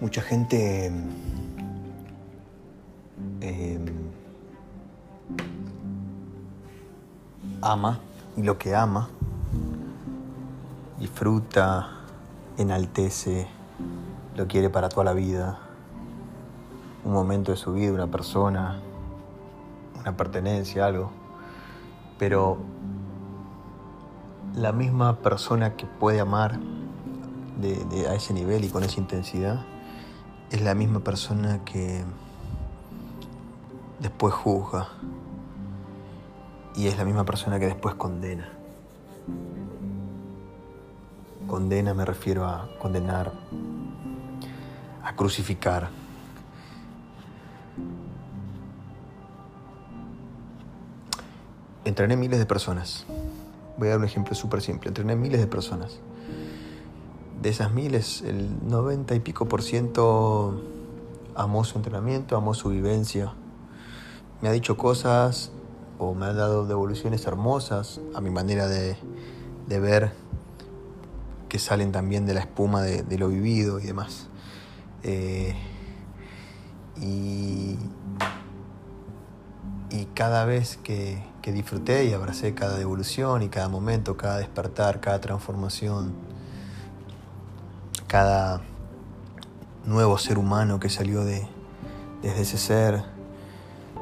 Mucha gente eh, ama y lo que ama disfruta, enaltece, lo quiere para toda la vida. Un momento de su vida, una persona, una pertenencia, algo. Pero la misma persona que puede amar a ese nivel y con esa intensidad es la misma persona que después juzga y es la misma persona que después condena. Condena me refiero a condenar, a crucificar. Entrené miles de personas. Voy a dar un ejemplo súper simple. Entrené miles de personas. De esas miles, el 90 y pico por ciento amó su entrenamiento, amó su vivencia. Me ha dicho cosas o me ha dado devoluciones hermosas a mi manera de, ver que salen también de la espuma de, lo vivido y demás. Eh, y, cada vez que, que, disfruté y abracé cada devolución y cada momento, cada despertar, cada transformación, cada nuevo ser humano que salió de, desde ese ser,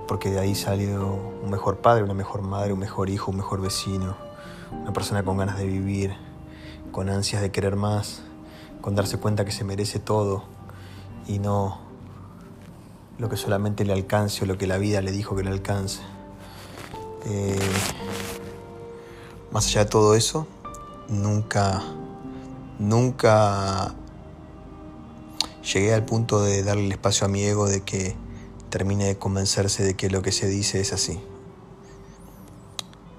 porque de ahí salió un mejor padre, una mejor madre, un mejor hijo, un mejor vecino, una persona con ganas de vivir, con ansias de querer más, con darse cuenta que se merece todo y no lo que solamente le alcance o lo que la vida le dijo que le alcance. Eh, más allá de todo eso, nunca, nunca llegué al punto de darle el espacio a mi ego de que termine de convencerse de que lo que se dice es así.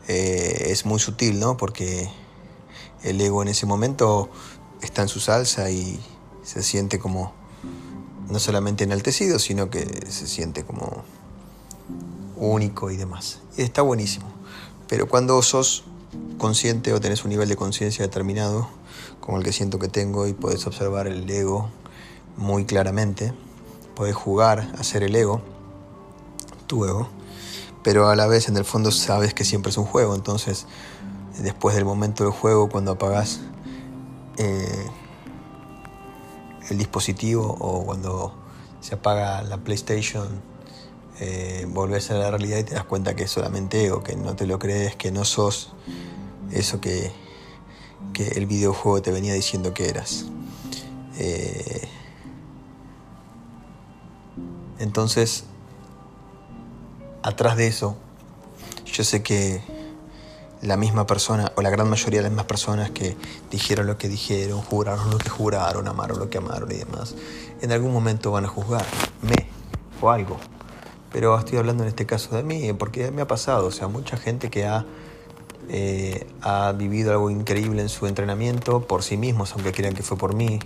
Eh, es muy sutil, ¿no? Porque el ego en ese momento está en su salsa y se siente como no solamente enaltecido, sino que se siente como único y demás. Y está buenísimo. Pero cuando sos consciente o tenés un nivel de conciencia determinado, como el que siento que tengo, y podés observar el ego muy claramente, podés jugar a ser el ego, tu ego, pero a la vez en el fondo sabes que siempre es un juego, entonces después del momento del juego, cuando apagas eh, el dispositivo o cuando se apaga la PlayStation, eh, volvés a la realidad y te das cuenta que es solamente ego, que no te lo crees, que no sos eso que, que el videojuego te venía diciendo que eras. Eh, entonces, atrás de eso, yo sé que la misma persona, o la gran mayoría de las mismas personas que dijeron lo que dijeron, juraron lo que juraron, amaron lo que amaron y demás, en algún momento van a juzgarme o algo. Pero estoy hablando en este caso de mí, porque me ha pasado, o sea, mucha gente que ha, eh, ha vivido algo increíble en su entrenamiento por sí mismos, aunque crean que fue por mí,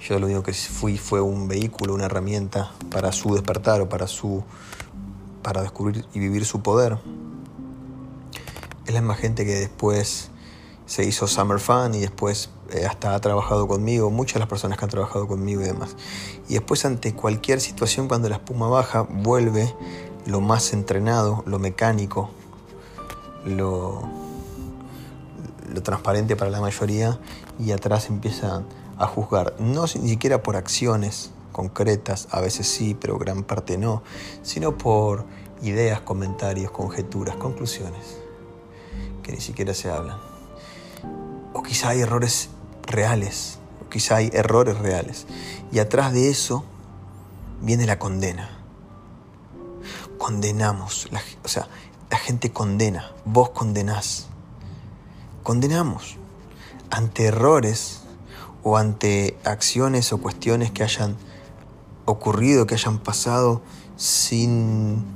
yo lo único que fui fue un vehículo, una herramienta para su despertar o para su para descubrir y vivir su poder. Es la misma gente que después se hizo Summer Fan y después eh, hasta ha trabajado conmigo, muchas de las personas que han trabajado conmigo y demás. Y después ante cualquier situación cuando la espuma baja, vuelve lo más entrenado, lo mecánico, lo, lo transparente para la mayoría y atrás empiezan a juzgar, no ni siquiera por acciones concretas, a veces sí, pero gran parte no, sino por ideas, comentarios, conjeturas, conclusiones, que ni siquiera se hablan. O quizá hay errores reales, o quizá hay errores reales, y atrás de eso viene la condena. Condenamos, o sea, la gente condena, vos condenás. Condenamos ante errores o ante acciones o cuestiones que hayan ocurrido, que hayan pasado sin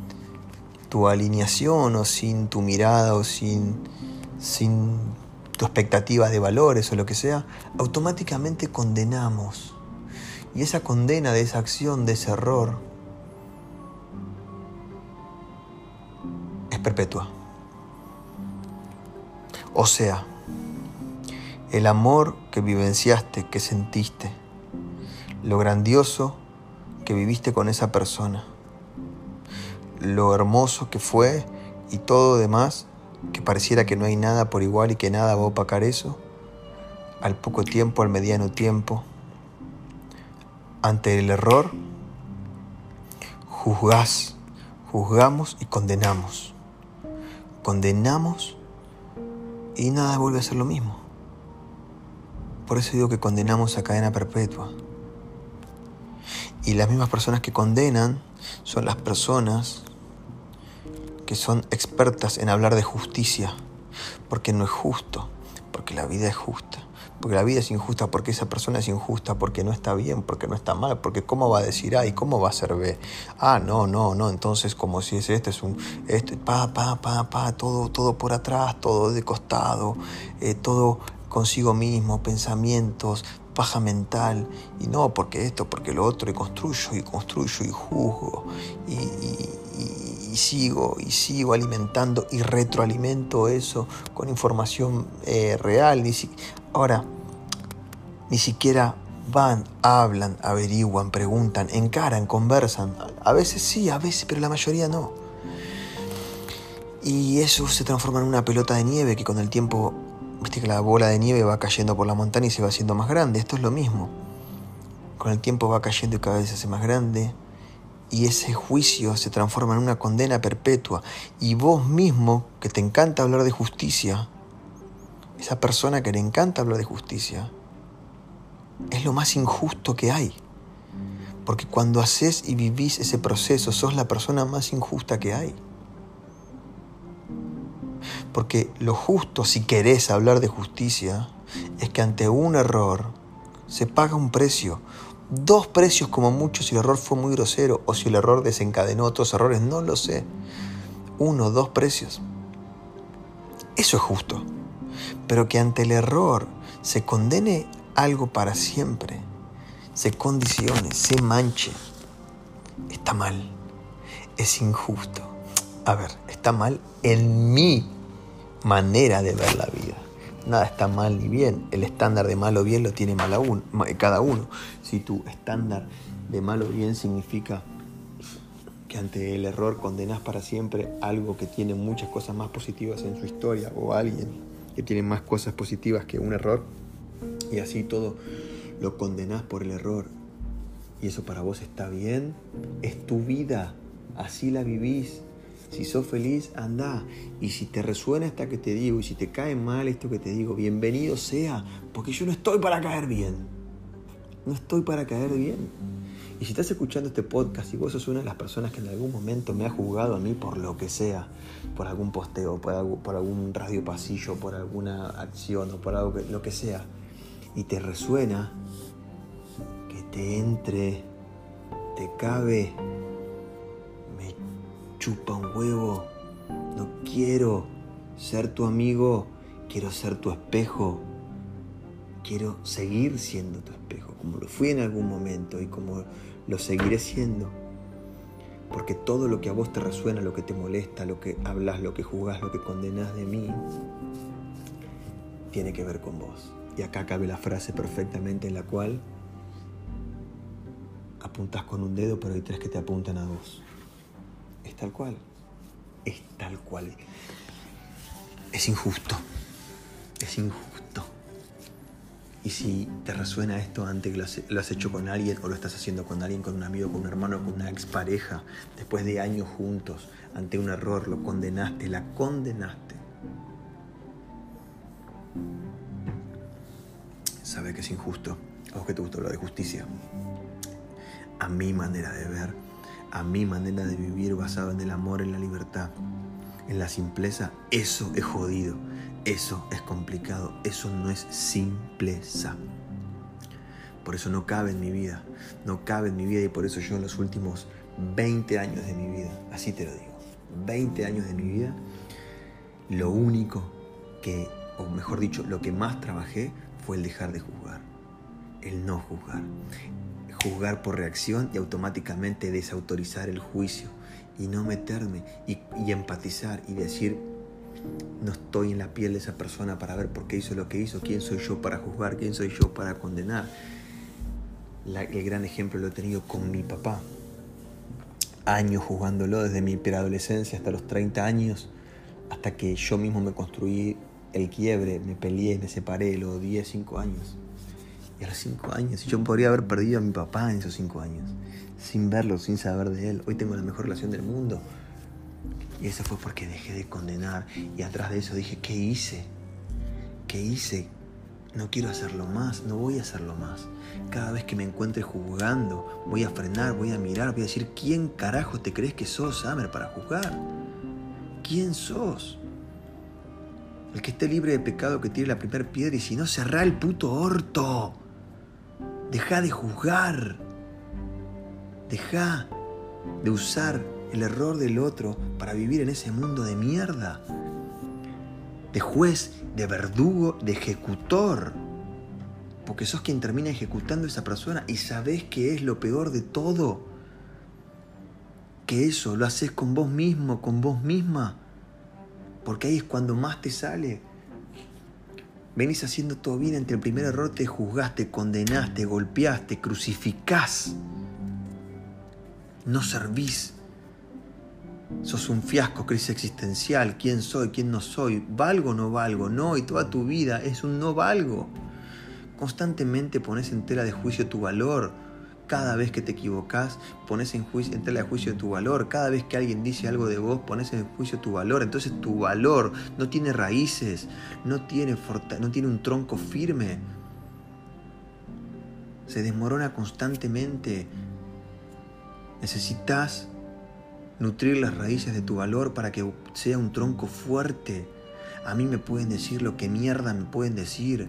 tu alineación o sin tu mirada o sin, sin tu expectativa de valores o lo que sea, automáticamente condenamos. Y esa condena de esa acción, de ese error, es perpetua. O sea, el amor que vivenciaste, que sentiste, lo grandioso que viviste con esa persona, lo hermoso que fue y todo demás, que pareciera que no hay nada por igual y que nada va a opacar eso, al poco tiempo, al mediano tiempo, ante el error, juzgás, juzgamos y condenamos. Condenamos y nada vuelve a ser lo mismo. Por eso digo que condenamos a cadena perpetua. Y las mismas personas que condenan son las personas que son expertas en hablar de justicia, porque no es justo, porque la vida es justa, porque la vida es injusta, porque esa persona es injusta, porque no está bien, porque no está mal, porque cómo va a decir A y cómo va a ser B. Ah, no, no, no, entonces como si es este es un, este, pa, pa, pa, pa, todo, todo por atrás, todo de costado, eh, todo consigo mismo, pensamientos, paja mental, y no porque esto, porque lo otro, y construyo, y construyo, y juzgo, y, sigo, y sigo alimentando, y retroalimento eso con información eh, real. Ni Ahora, ni siquiera van, hablan, averiguan, preguntan, encaran, conversan. A veces sí, a veces, pero la mayoría no. Y eso se transforma en una pelota de nieve que con el tiempo Viste que la bola de nieve va cayendo por la montaña y se va haciendo más grande. Esto es lo mismo. Con el tiempo va cayendo y cada vez se hace más grande. Y ese juicio se transforma en una condena perpetua. Y vos mismo, que te encanta hablar de justicia, esa persona que le encanta hablar de justicia, es lo más injusto que hay. Porque cuando haces y vivís ese proceso, sos la persona más injusta que hay. Porque lo justo, si querés hablar de justicia, es que ante un error se paga un precio. Dos precios como mucho si el error fue muy grosero o si el error desencadenó otros errores, no lo sé. Uno, dos precios. Eso es justo. Pero que ante el error se condene algo para siempre, se condicione, se manche, está mal, es injusto. A ver, está mal en mí manera de ver la vida. Nada está mal ni bien. El estándar de mal o bien lo tiene mal uno, cada uno. Si tu estándar de mal o bien significa que ante el error condenas para siempre algo que tiene muchas cosas más positivas en su historia o alguien que tiene más cosas positivas que un error y así todo lo condenas por el error y eso para vos está bien, es tu vida, así la vivís, si sos feliz, anda. Y si te resuena esta que te digo, y si te cae mal esto que te digo, bienvenido sea, porque yo no estoy para caer bien. No estoy para caer bien. Y si estás escuchando este podcast y vos sos una de las personas que en algún momento me ha juzgado a mí por lo que sea, por algún posteo, por, algún radio pasillo, por alguna acción o por algo lo que sea, y te resuena, que te entre, te cabe chupa un huevo. No quiero ser tu amigo, quiero ser tu espejo. Quiero seguir siendo tu espejo, como lo fui en algún momento y como lo seguiré siendo. Porque todo lo que a vos te resuena, lo que te molesta, lo que hablas, lo que juzgas, lo que condenas de mí, tiene que ver con vos. Y acá cabe la frase perfectamente en la cual apuntas con un dedo, pero hay tres que te apuntan a vos. Es tal cual. Es tal cual. Es injusto. Es injusto. Y si te resuena esto antes que lo has, hecho con alguien o lo estás haciendo con alguien, con un amigo, con un hermano, con una expareja, después de años juntos, ante un error, lo condenaste, la condenaste. Sabe que es injusto. A vos que te gustó lo de justicia. A mi manera de ver, a mi manera de vivir basada en el amor, en la libertad, en la simpleza, eso es jodido, eso es complicado, eso no es simpleza. Por eso no cabe en mi vida, no cabe en mi vida y por eso yo en los últimos 20 años de mi vida, así te lo digo, 20 años de mi vida, lo único que, o mejor dicho, lo que más trabajé fue el dejar de juzgar, el no juzgar, juzgar por reacción y automáticamente desautorizar el juicio y no meterme y, empatizar y decir, no estoy en la piel de esa persona para ver por qué hizo lo que hizo, quién soy yo para juzgar, quién soy yo para condenar. el gran ejemplo lo he tenido con mi papá. Años jugándolo desde mi preadolescencia hasta los 30 años, hasta que yo mismo me construí el quiebre, me peleé, me separé, lo odié 5 años. Y a los 5 años, yo podría haber perdido a mi papá en esos 5 años, sin verlo, sin saber de él. Hoy tengo la mejor relación del mundo. Y eso fue porque dejé de condenar. Y atrás de eso dije, ¿qué hice? ¿Qué hice? No quiero hacerlo más, no voy a hacerlo más. Cada vez que me encuentre juzgando, voy a frenar, voy a mirar, voy a decir, ¿quién carajo te crees que sos, Summer, para juzgar? ¿Quién sos? El que esté libre de pecado que tire la primera piedra y si no, cerrá el puto orto. Deja de juzgar. Deja de usar el error del otro para vivir en ese mundo de mierda. De juez de verdugo, de ejecutor. Porque sos quien termina ejecutando a esa persona y sabés que es lo peor de todo. Que eso lo haces con vos mismo, con vos misma. Porque ahí es cuando más te sale. Venís haciendo todo bien, ante el primer error te juzgaste, condenaste, golpeaste, crucificás. No servís Sos un fiasco, crisis existencial. ¿Quién soy? ¿Quién no soy? ¿Valgo o no valgo? No, y toda tu vida es un no valgo. Constantemente pones en tela de juicio tu valor. Cada vez que te equivocas, pones en, juicio, en tela de juicio tu valor. Cada vez que alguien dice algo de vos, pones en juicio tu valor. Entonces tu valor no tiene raíces, no tiene, no tiene un tronco firme. Se desmorona constantemente. Necesitas nutrir las raíces de tu valor para que sea un tronco fuerte. A mí me pueden decir lo que mierda me pueden decir.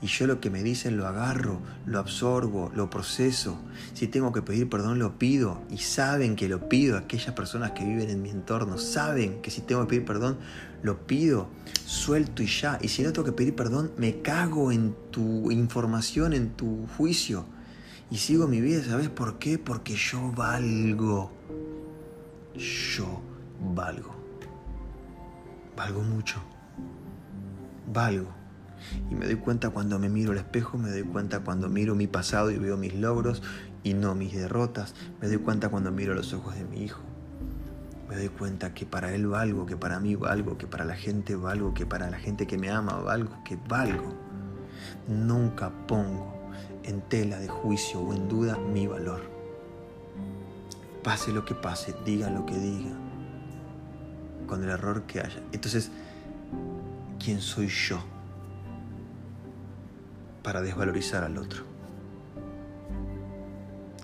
Y yo lo que me dicen lo agarro, lo absorbo, lo proceso. Si tengo que pedir perdón, lo pido. Y saben que lo pido. Aquellas personas que viven en mi entorno saben que si tengo que pedir perdón, lo pido. Suelto y ya. Y si no tengo que pedir perdón, me cago en tu información, en tu juicio. Y sigo mi vida, ¿sabes por qué? Porque yo valgo yo valgo. Valgo mucho. Valgo. Y me doy cuenta cuando me miro al espejo, me doy cuenta cuando miro mi pasado y veo mis logros y no mis derrotas. Me doy cuenta cuando miro los ojos de mi hijo. Me doy cuenta que para él valgo, que para mí valgo, que para la gente valgo, que para la gente que me ama valgo, que valgo. Nunca pongo en tela de juicio o en duda mi valor pase lo que pase, diga lo que diga, con el error que haya. Entonces, ¿quién soy yo para desvalorizar al otro?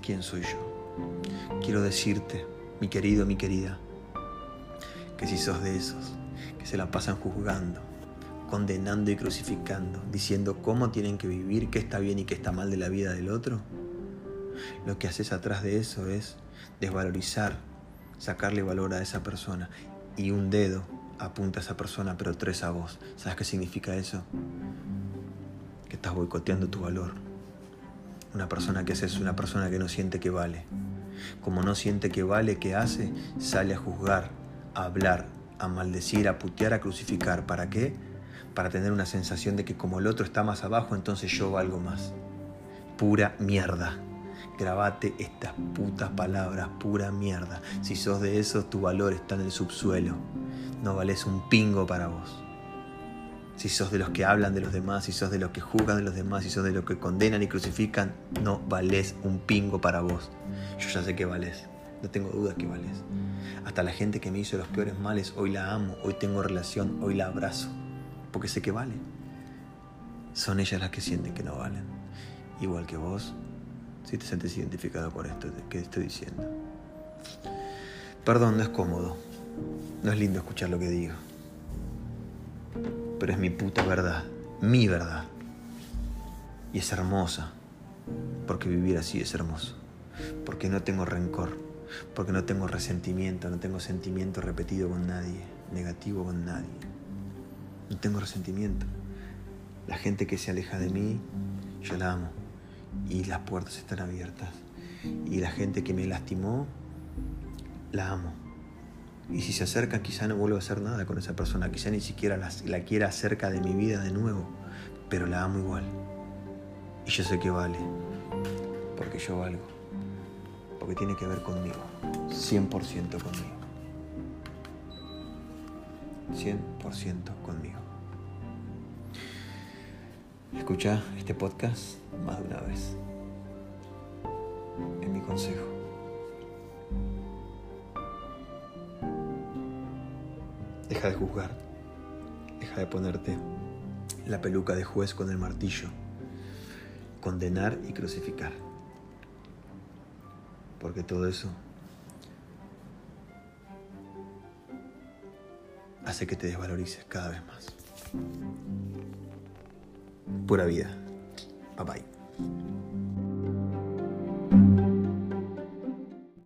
¿Quién soy yo? Quiero decirte, mi querido, mi querida, que si sos de esos que se la pasan juzgando, condenando y crucificando, diciendo cómo tienen que vivir, qué está bien y qué está mal de la vida del otro, lo que haces atrás de eso es desvalorizar, sacarle valor a esa persona y un dedo apunta a esa persona, pero tres a vos. ¿Sabes qué significa eso? Estás boicoteando tu valor. Una persona que hace es una persona que no siente que vale. Como no siente que vale, ¿qué hace? Sale a juzgar, a hablar, a maldecir, a putear, a crucificar. ¿Para qué? Para tener una sensación de que como el otro está más abajo, entonces yo valgo más. Pura mierda. Grabate estas putas palabras, pura mierda. Si sos de esos, tu valor está en el subsuelo. No vales un pingo para vos. Si sos de los que hablan de los demás, si sos de los que juzgan de los demás, si sos de los que condenan y crucifican, no vales un pingo para vos. Yo ya sé que vales. No tengo dudas que vales. Hasta la gente que me hizo los peores males, hoy la amo, hoy tengo relación, hoy la abrazo. Porque sé que vale. Son ellas las que sienten que no valen. Igual que vos, si te sientes identificado con esto que estoy diciendo. Perdón, no es cómodo. No es lindo escuchar lo que digo. Pero es mi puta verdad. Mi verdad. Y es hermosa. Porque vivir así es hermoso. Porque no tengo rencor. Porque no tengo resentimiento. No tengo sentimiento repetido con nadie. Negativo con nadie. No tengo resentimiento. La gente que se aleja de mí, yo la amo y las puertas están abiertas. Y la gente que me lastimó, la amo. Y si se acerca, quizá no vuelvo a hacer nada con esa persona, quizá ni siquiera la, la quiera cerca de mi vida de nuevo, pero la amo igual. Y yo sé que vale. porque yo valgo, porque tiene que ver conmigo, 100% conmigo. 100% conmigo. Escucha este podcast más de una vez. Es mi consejo. Deja de juzgar. Deja de ponerte la peluca de juez con el martillo. Condenar y crucificar. Porque todo eso hace que te desvalorices cada vez más. Pura vida. Bye bye.